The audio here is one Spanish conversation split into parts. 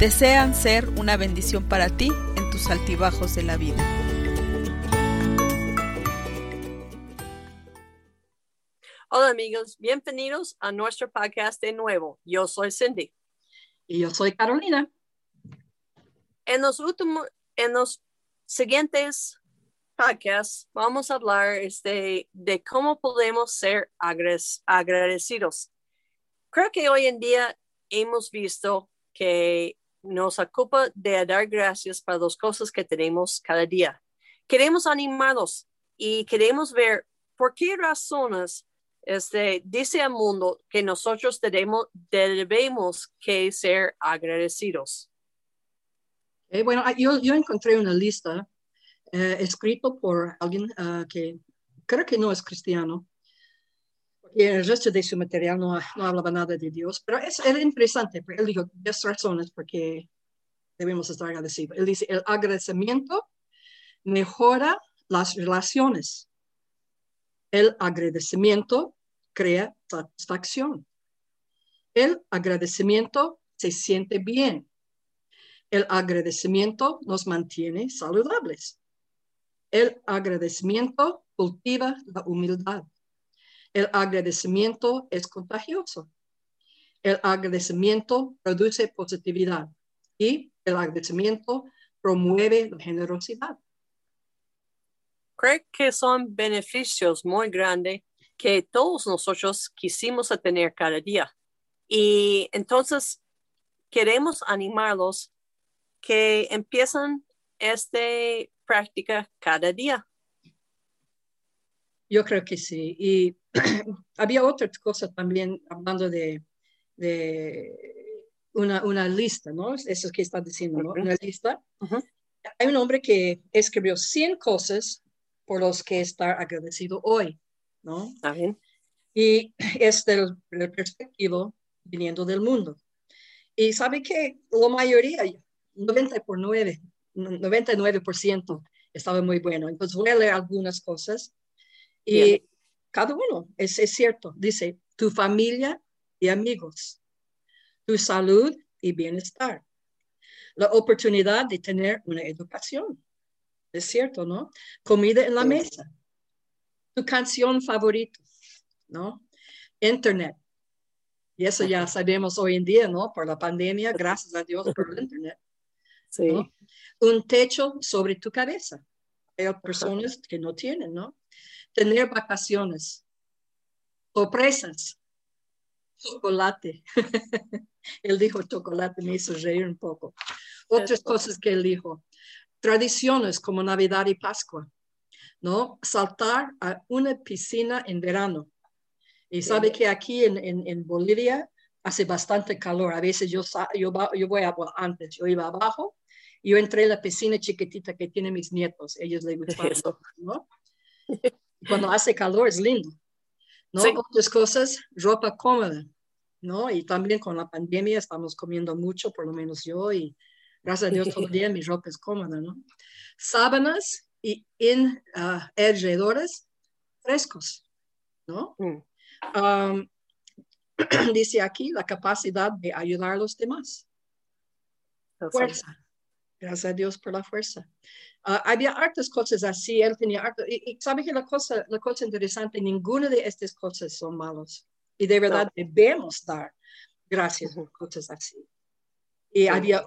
desean ser una bendición para ti en tus altibajos de la vida. Hola amigos, bienvenidos a nuestro podcast de nuevo. Yo soy Cindy. Y yo soy Carolina. En los últimos, en los siguientes podcasts vamos a hablar este, de cómo podemos ser agradecidos. Creo que hoy en día hemos visto que nos ocupa de dar gracias para las cosas que tenemos cada día. Queremos animarlos y queremos ver por qué razones este, dice al mundo que nosotros debemos, debemos que ser agradecidos. bueno, ah, yo, yo, encontré una lista eh, escrito por alguien uh, que creo que no es cristiano, y el resto de su material no, no hablaba nada de Dios, pero es, era interesante, porque él dijo 10 razones por qué debemos estar agradecidos. Él dice, el agradecimiento mejora las relaciones. El agradecimiento crea satisfacción. El agradecimiento se siente bien. El agradecimiento nos mantiene saludables. El agradecimiento cultiva la humildad. El agradecimiento es contagioso. El agradecimiento produce positividad y el agradecimiento promueve la generosidad. Creo que son beneficios muy grandes que todos nosotros quisimos tener cada día. Y entonces queremos animarlos que empiezan esta práctica cada día. Yo creo que sí. Y había otra cosa también hablando de, una, una, lista, ¿no? Eso que estás diciendo, ¿no? Una lista. Hay un hombre que escribió 100 cosas por los que estar agradecido hoy, ¿no? Está bien. Y es del, del perspectivo viniendo del mundo. Y sabe que la mayoría, 90 por 9, 99% estaba muy bueno. Entonces voy a leer algunas cosas y cada uno, es, es cierto, dice, tu familia y amigos, tu salud y bienestar, la oportunidad de tener una educación, es cierto, ¿no? Comida en la mesa, tu canción favorita, ¿no? Internet. Y eso ya sabemos hoy en día, ¿no? Por la pandemia, gracias a Dios por el Internet. Sí. Un techo sobre tu cabeza. Hay personas que no tienen, ¿no? Tener vacaciones, sorpresas, chocolate. él dijo chocolate, me hizo reír un poco. Otras cosas que él dijo, tradiciones como Navidad y Pascua, ¿no? Saltar a una piscina en verano. Y sabe que aquí en, en, Bolivia hace bastante calor. A veces yo, yo, yo voy a, antes, yo iba abajo, yo entré en la piscina chiquitita que tienen mis nietos, ellos les gustaban, ¿no? Cuando hace calor es lindo, ¿no? Otras cosas, ropa cómoda, ¿no? Y también con la pandemia estamos comiendo mucho, por lo menos yo, y gracias a Dios todo el día mi ropa es cómoda, ¿no? Sábanas y en uh, frescos, ¿no? Mm. dice aquí la capacidad de ayudar a los demás. Fuerza. Gracias a Dios por la fuerza. Ah, había hartas cosas así, él tenía harto, y, sabe que la cosa, la cosa interesante, ninguna de estas cosas son malas. Y de verdad debemos dar gracias por cosas así. Y había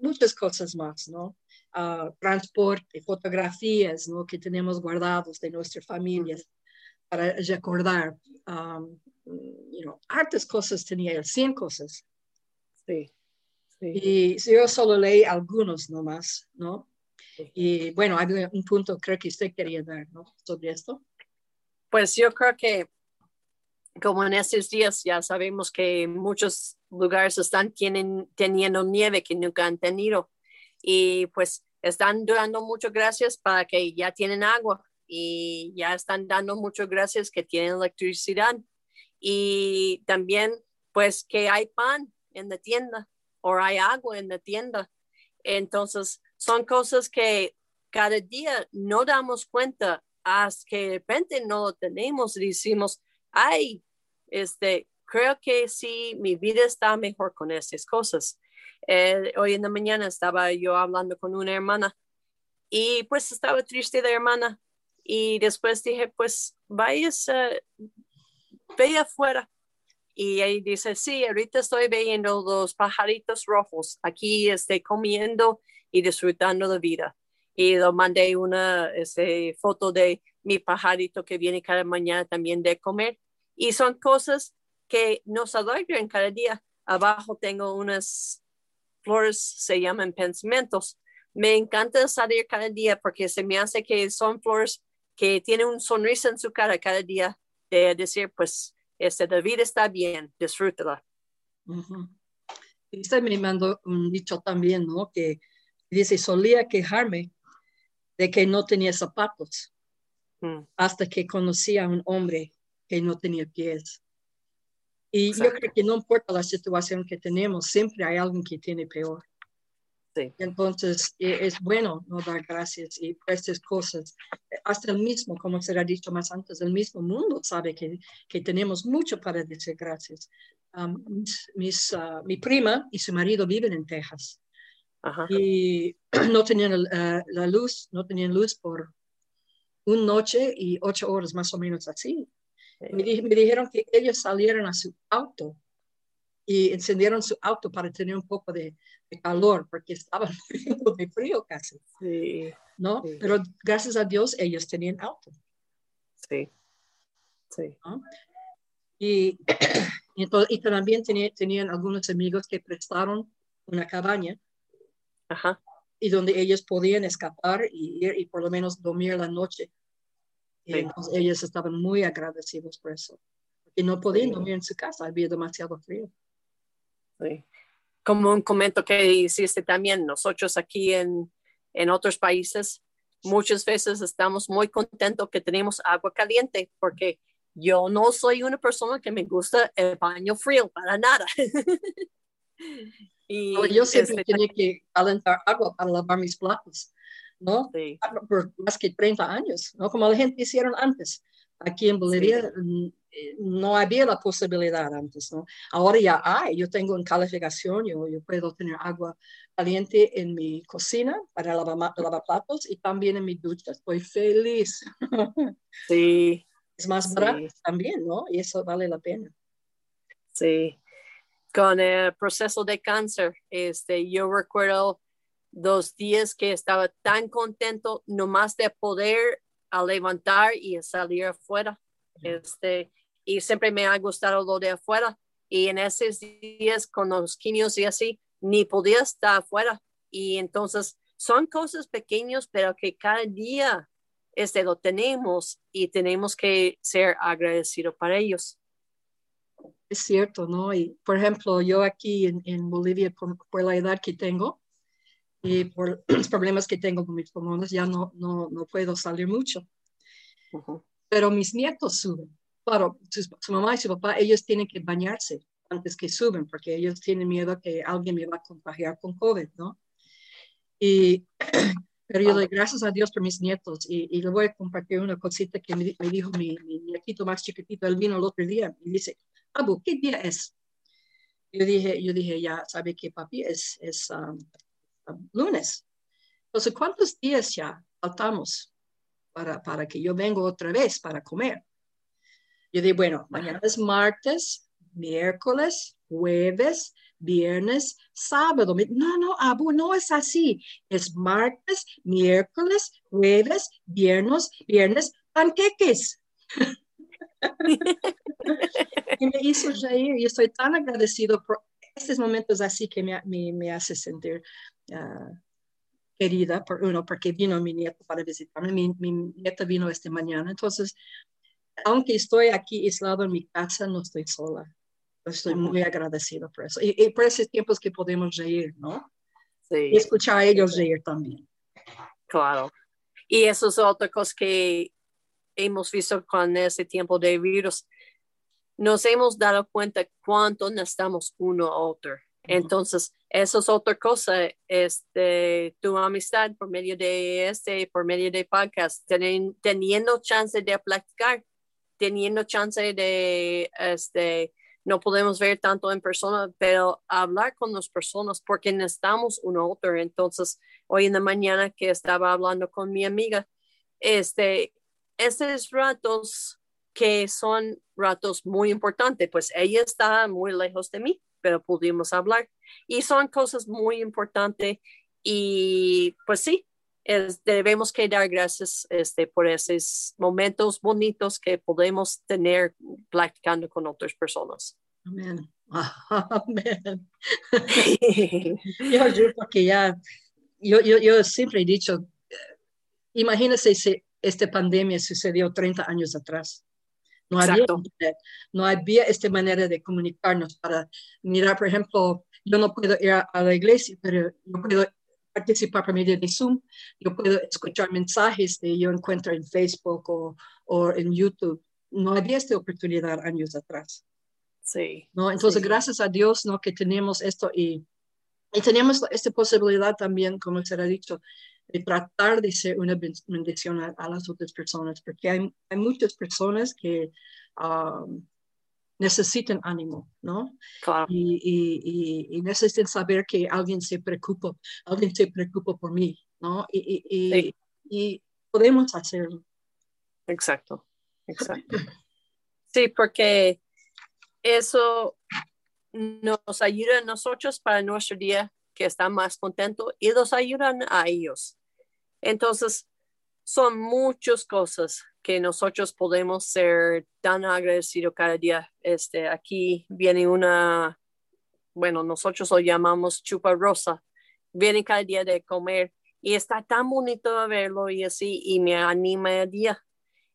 muchas cosas más, ¿no? Uh, transporte, fotografías, ¿no? Que tenemos guardados de nuestras familias para recordar. Um, you know, hartas cosas tenía él, 100 cosas. Sí. Sí. Y yo solo leí algunos nomás, ¿no? Y bueno, hay un punto creo que usted quería dar, ¿no? Sobre esto. Pues yo creo que como en estos días ya sabemos que muchos lugares están tienen, teniendo nieve que nunca han tenido. Y pues están dando muchas gracias para que ya tienen agua y ya están dando muchas gracias que tienen electricidad. Y también pues que hay pan en la tienda o hay agua en la tienda. Entonces, son cosas que cada día no damos cuenta hasta que de repente no lo tenemos y decimos, ay, este, creo que sí, mi vida está mejor con estas cosas. Eh, hoy en la mañana estaba yo hablando con una hermana y pues estaba triste la hermana y después dije, pues vaya, ve afuera y ahí dice, sí, ahorita estoy viendo los pajaritos rojos aquí, estoy comiendo y disfrutando de vida. Y lo mandé una este, foto de mi pajarito que viene cada mañana también de comer. Y son cosas que nos alegran cada día. Abajo tengo unas flores, se llaman pensamientos. Me encanta salir cada día porque se me hace que son flores que tienen un sonrisa en su cara cada día de decir, pues, este, la vida está bien, disfrútala. Y usted me mandó un dicho también, ¿no? Que dice, solía quejarme de que no tenía zapatos mm. hasta que conocí a un hombre que no tenía pies. Y yo creo que no importa la situación que tenemos, siempre hay alguien que tiene peor. Entonces, e, es bueno no dar gracias y estas cosas. Hasta el mismo, como se ha dicho más antes, el mismo mundo sabe que, que tenemos mucho para decir gracias. mis, ah, mi prima y su marido viven en Texas. Y no tenían uh, la luz, no tenían luz por una noche y ocho horas más o menos así. Me, me, dijeron que ellos salieron a su auto y encendieron su auto para tener un poco de, calor porque estaban muriendo de frío casi. Sí. ¿No? Pero gracias a Dios ellos tenían auto. Sí. Sí. Y, y, también tenían algunos amigos que prestaron una cabaña. Ajá. Y donde ellos podían escapar y ir y por lo menos dormir la noche. Y entonces ellos estaban muy agradecidos por eso. Y no podían dormir en su casa, había demasiado frío. Sí como un comento que hiciste también, nosotros aquí en, en otros países muchas veces estamos muy contentos que tenemos agua caliente porque yo no soy una persona que me gusta el baño frío para nada. y yo siempre este, tenía que calentar agua para lavar mis platos, ¿no? Por más que 30 años, ¿no? Como la gente hicieron antes. Aquí en Bolivia eh, no había la posibilidad antes, ¿no? Ahora ya hay, yo tengo en calificación, yo, yo puedo tener agua caliente en mi cocina para lavar, lavar platos y también en mi ducha, estoy feliz. Sí. Es más barato también, ¿no? Y eso vale la pena. Sí. Con el proceso de cáncer, este, yo recuerdo dos días que estaba tan contento nomás de poder levantar y salir afuera. Este, y siempre me ha gustado lo de afuera. Y en esos días con los quimios y así, ni podía estar afuera. Y entonces son cosas pequeñas, pero que cada día este, lo tenemos y tenemos que ser agradecidos para ellos. Es cierto, ¿no? Y por ejemplo, yo aquí en, en Bolivia, por, la edad que tengo y por los problemas que tengo con mis pulmones, ya no, no, no puedo salir mucho. Pero mis nietos suben claro, su, mamá y su papá, ellos tienen que bañarse antes que suben, porque ellos tienen miedo que alguien me va a contagiar con COVID, ¿no? Y, pero yo doy gracias a Dios por mis nietos y, y le voy a compartir una cosita que me, dijo mi, mi, nietito más chiquitito, él vino el otro día y dice, Abu, ¿qué día es? Yo dije, yo dije, ya sabe que papi es, es um, lunes. Entonces, ¿cuántos días ya faltamos para, para que yo venga otra vez para comer? Yo digo, bueno, mañana es martes, miércoles, jueves, viernes, sábado. No, no, Abu, no es así. Es martes, miércoles, jueves, viernes, viernes, panqueques. y me hizo reír y estoy tan agradecido por estos momentos así que me, me, hace sentir querida por uno, porque vino mi nieto para visitarme. Mi, mi nieta vino esta mañana. Entonces, aunque estoy aquí aislado en mi casa, no estoy sola. Estoy muy agradecido por eso. Y, y por esos tiempos que podemos reír, ¿no? Sí. Y escuchar a ellos reír también. Claro. Y eso es otra cosa que hemos visto con ese tiempo de virus. Nos hemos dado cuenta cuánto necesitamos uno a otro. Entonces, eso es otra cosa, este, tu amistad por medio de este, por medio de podcast, teni- teniendo chance de platicar, teniendo chance de, este, no podemos ver tanto en persona, pero hablar con las personas porque necesitamos uno otro. Entonces, hoy en la mañana que estaba hablando con mi amiga, este, esos ratos que son ratos muy importantes, pues ella está muy lejos de mí, pero pudimos hablar y son cosas muy importantes y pues sí, es, debemos que dar gracias este, por esos momentos bonitos que podemos tener platicando con otras personas. Amén. Amén. Yo, yo, porque ya, yo, yo, yo siempre he dicho, eh, imagínese si esta pandemia sucedió 30 años atrás. No había no había esta manera de comunicarnos para mirar, por ejemplo, yo no puedo ir a, la iglesia, pero yo puedo participar por medio de Zoom, yo puedo escuchar mensajes que yo encuentro en Facebook o, o en YouTube. No había esta oportunidad años atrás. Sí. ¿no? Entonces, Sí. gracias a Dios, ¿no? Que tenemos esto y, y tenemos esta posibilidad también, como se ha dicho, de tratar de ser una ben- bendición a, a las otras personas, porque hay, hay muchas personas que um, necesitan ánimo, ¿no? Claro. Y, y, y, y necesitan saber que alguien se preocupa, alguien se preocupa por mí, ¿no? Y, y, y, Sí. y podemos hacerlo. Exacto, exacto. Sí, porque eso nos ayuda a nosotros para nuestro día que está más contento y los ayudan a ellos. Entonces, son muchas cosas que nosotros podemos ser tan agradecidos cada día. Este, aquí viene una, bueno, nosotros lo llamamos chupa rosa. Viene cada día de comer y está tan bonito verlo y así y me anima el día.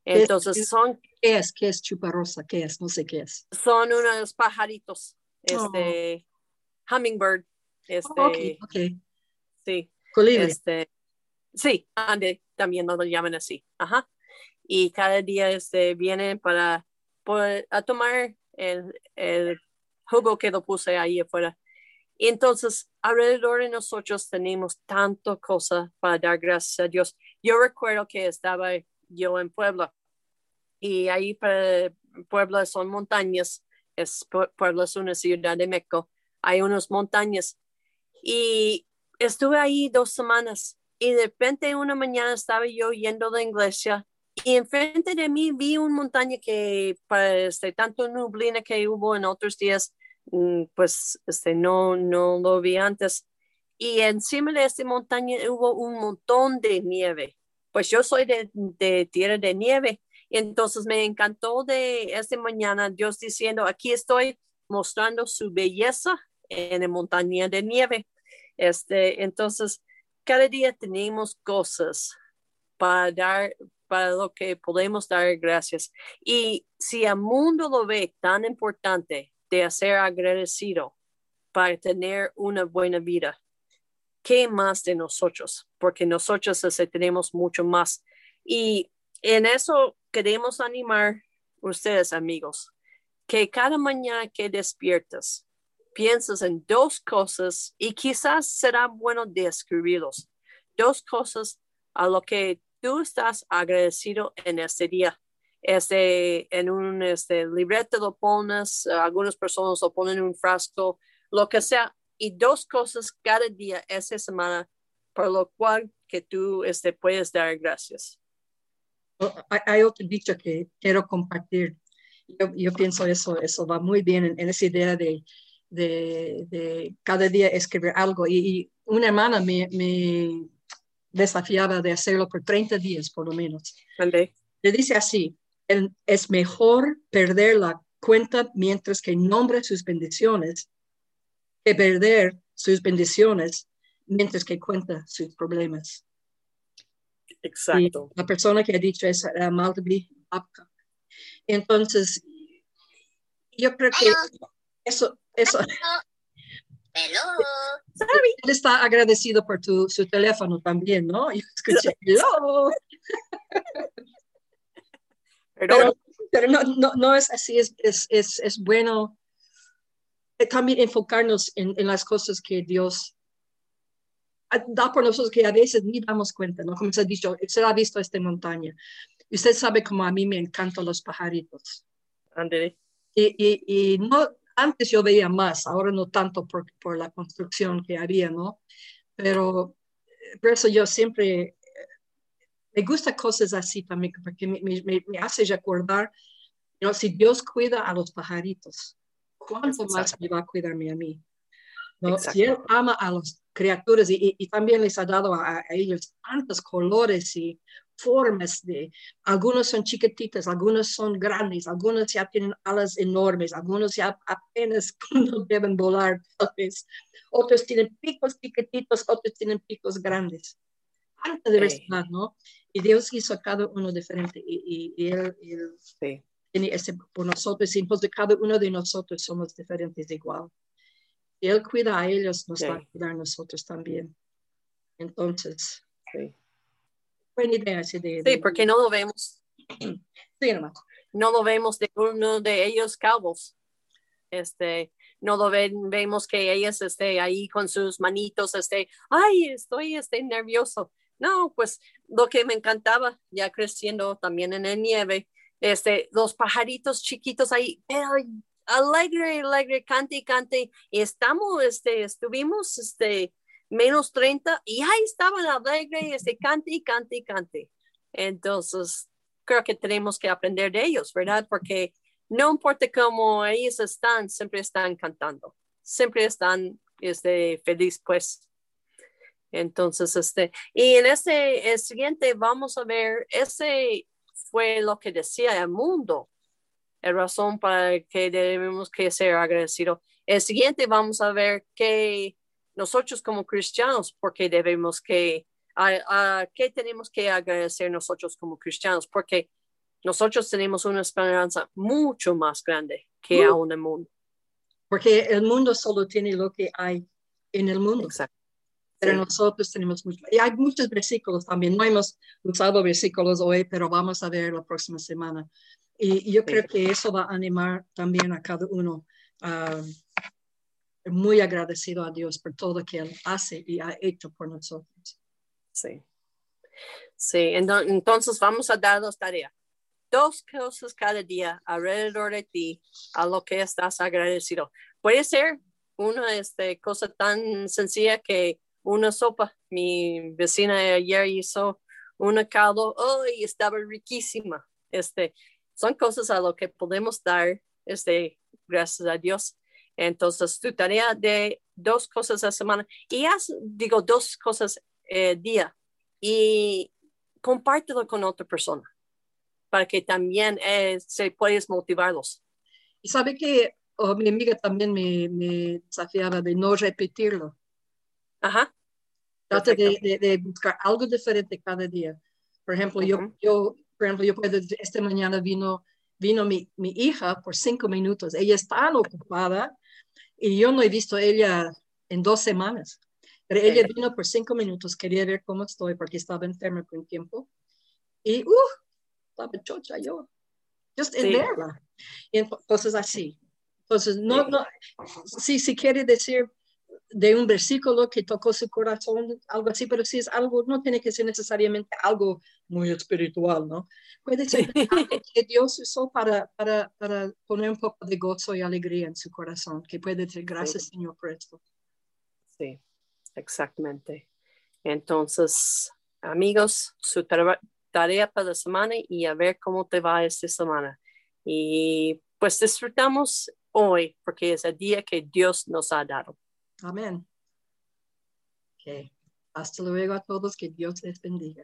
Es- Entonces son, ¿Qué es? ¿Qué es chuparrosa? ¿Qué es? No sé qué es. son unos pajaritos, este, hummingbird, este, Oh, ok, ok. sí, Colibrí. este, sí, ande, también lo llaman así, ajá. Y cada día, este, vienen para, por- a tomar el, el jugo que lo puse ahí afuera. Entonces, alrededor de nosotros tenemos tanta cosa para dar gracias a Dios. Yo recuerdo que estaba yo en Puebla y ahí para Puebla son montañas, es, Pue- Puebla es una ciudad de México, hay unas montañas y estuve ahí dos semanas y de repente una mañana estaba yo yendo de iglesia y enfrente de mí vi una montaña que para este, tanto nublina que hubo en otros días, mm, pues este, no, no lo vi antes. Y encima de esta montaña hubo un montón de nieve. Pues yo soy de, de tierra de nieve. Y entonces me encantó de esta mañana Dios diciendo, aquí estoy mostrando su belleza en la montaña de nieve. Este, entonces, cada día tenemos cosas para dar, para lo que podemos dar gracias. Y si el mundo lo ve tan importante de ser agradecido para tener una buena vida, ¿qué más de nosotros? Porque nosotros tenemos mucho más. Y en eso queremos animar ustedes, amigos, que cada mañana que despiertas, piensas en dos cosas y quizás será bueno describirlos. Dos cosas a lo que tú estás agradecido en este día. Este, en un este, librete lo pones, algunas personas lo ponen en un frasco, lo que sea, y dos cosas cada día esa semana por lo cual que tú este, puedes dar gracias. Hay otro dicho que quiero compartir. Yo, yo pienso eso, eso va muy bien en, en esa idea de, de, de cada día escribir algo. Y, y una hermana me, me desafiaba de hacerlo por 30 días, por lo menos. ¿Vale? Le dice así, es mejor perder la cuenta mientras que nombra sus bendiciones que perder sus bendiciones mientras que cuenta sus problemas. Exacto. Y la persona que ha dicho eso era Babcock. Entonces, yo creo que Eso, eso. Hello. Sorry. Él está agradecido por tu, su teléfono también, ¿no? Y escuché, hello. Pero, pero no, no, no es así, es, es, es, es bueno eh, también enfocarnos en, en las cosas que Dios ah, da por nosotros que a veces ni damos cuenta, ¿no? Como se ha dicho, se ha visto esta montaña. Y usted sabe cómo a mí me encantan los pajaritos. Ándele. Y, y, y no, antes yo veía más, ahora no tanto por, por la construcción que había, ¿no? Pero eh, por eso yo siempre eh, me gusta cosas así también, porque me, me, me hace recordar, you know, si Dios cuida a los pajaritos, ¿cuánto más me va a cuidarme a mí? ¿no? Si Él ama a las criaturas y, y- y también les ha dado a, a ellos tantos colores y formas de, algunos son chiquititas, algunos son grandes, algunos ya tienen alas enormes, algunos ya apenas no deben volar, tal vez. Otros tienen picos chiquititos, otros tienen picos grandes. Tanta diversidad, ¿no? Y Dios hizo a cada uno diferente y, y- y él, él Sí. tiene ese por nosotros y entonces cada uno de nosotros somos diferentes igual. Y Él cuida a ellos, nos Sí. va a cuidar a nosotros también. Entonces, Sí. Buena idea esa de, Sí, de- porque no lo vemos. Sí, nomás. no lo vemos de uno de ellos calvos. Este, no lo ven, vemos que ellas esté ahí con sus manitos, este, ay, estoy este, nervioso. No, pues lo que me encantaba ya creciendo también en la nieve, este, los pajaritos chiquitos ahí, alegre, alegre, cante y cante. Y estamos, este, estuvimos, este, menos 30 y ahí estaban alegre, este, cante y cante y cante. Entonces, creo que tenemos que aprender de ellos, ¿verdad? Porque no importa cómo ellos están, siempre están cantando, siempre están este, feliz, pues. Entonces, este, y en este el siguiente vamos a ver, ese fue lo que decía el mundo, la razón para que debemos que ser agradecidos. El siguiente vamos a ver que nosotros como cristianos, porque debemos que a, a qué tenemos que agradecer nosotros como cristianos, porque nosotros tenemos una esperanza mucho más grande que Uh. aún el mundo. Porque el mundo solo tiene lo que hay en el mundo. Exacto. Pero Sí. nosotros tenemos mucho. Y hay muchos versículos también. No hemos usado versículos hoy, pero vamos a ver la próxima semana. Y, y yo Sí. creo que eso va a animar también a cada uno. ah, muy agradecido a Dios por todo que Él hace y ha hecho por nosotros. Sí. Sí, ento- entonces vamos a dar dos tareas. Dos cosas cada día alrededor de ti a lo que estás agradecido. Puede ser una este, cosa tan sencilla que una sopa. Mi vecina ayer hizo una caldo, ¡ay! estaba riquísima. Este, son cosas a lo que podemos dar, este, gracias a Dios. Entonces, tu tarea de dos cosas a semana, y haz, digo, dos cosas eh, día, y compártelo con otra persona para que también eh, se puedas motivarlos. Y sabe que oh, mi amiga también me, me desafiaba de no repetirlo. Ajá. Trata de, Perfecto. de- de buscar algo diferente cada día. Por ejemplo, yo, yo, por ejemplo, yo puedo, esta mañana vino, vino mi, mi hija por cinco minutos. Ella es tan ocupada y yo no he visto a ella en dos semanas. Pero ella vino por cinco minutos, quería ver cómo estoy porque estaba enferma por un tiempo. Y, uh, estaba chocha yo. Just en Sí. verla. Y ento- cosas así. Entonces, no, no, si, si quiere decir de un versículo que tocó su corazón, algo así, pero si es algo, no tiene que ser necesariamente algo muy espiritual, ¿no? Puede ser algo que Dios usó para, para, para poner un poco de gozo y alegría en su corazón, que puede decir gracias Señor por esto. Sí, exactamente. Entonces, amigos, su tare- tarea para la semana y a ver cómo te va esta semana. Y pues disfrutamos hoy porque es el día que Dios nos ha dado. Amén. Ok. Hasta luego a todos, que Dios les bendiga.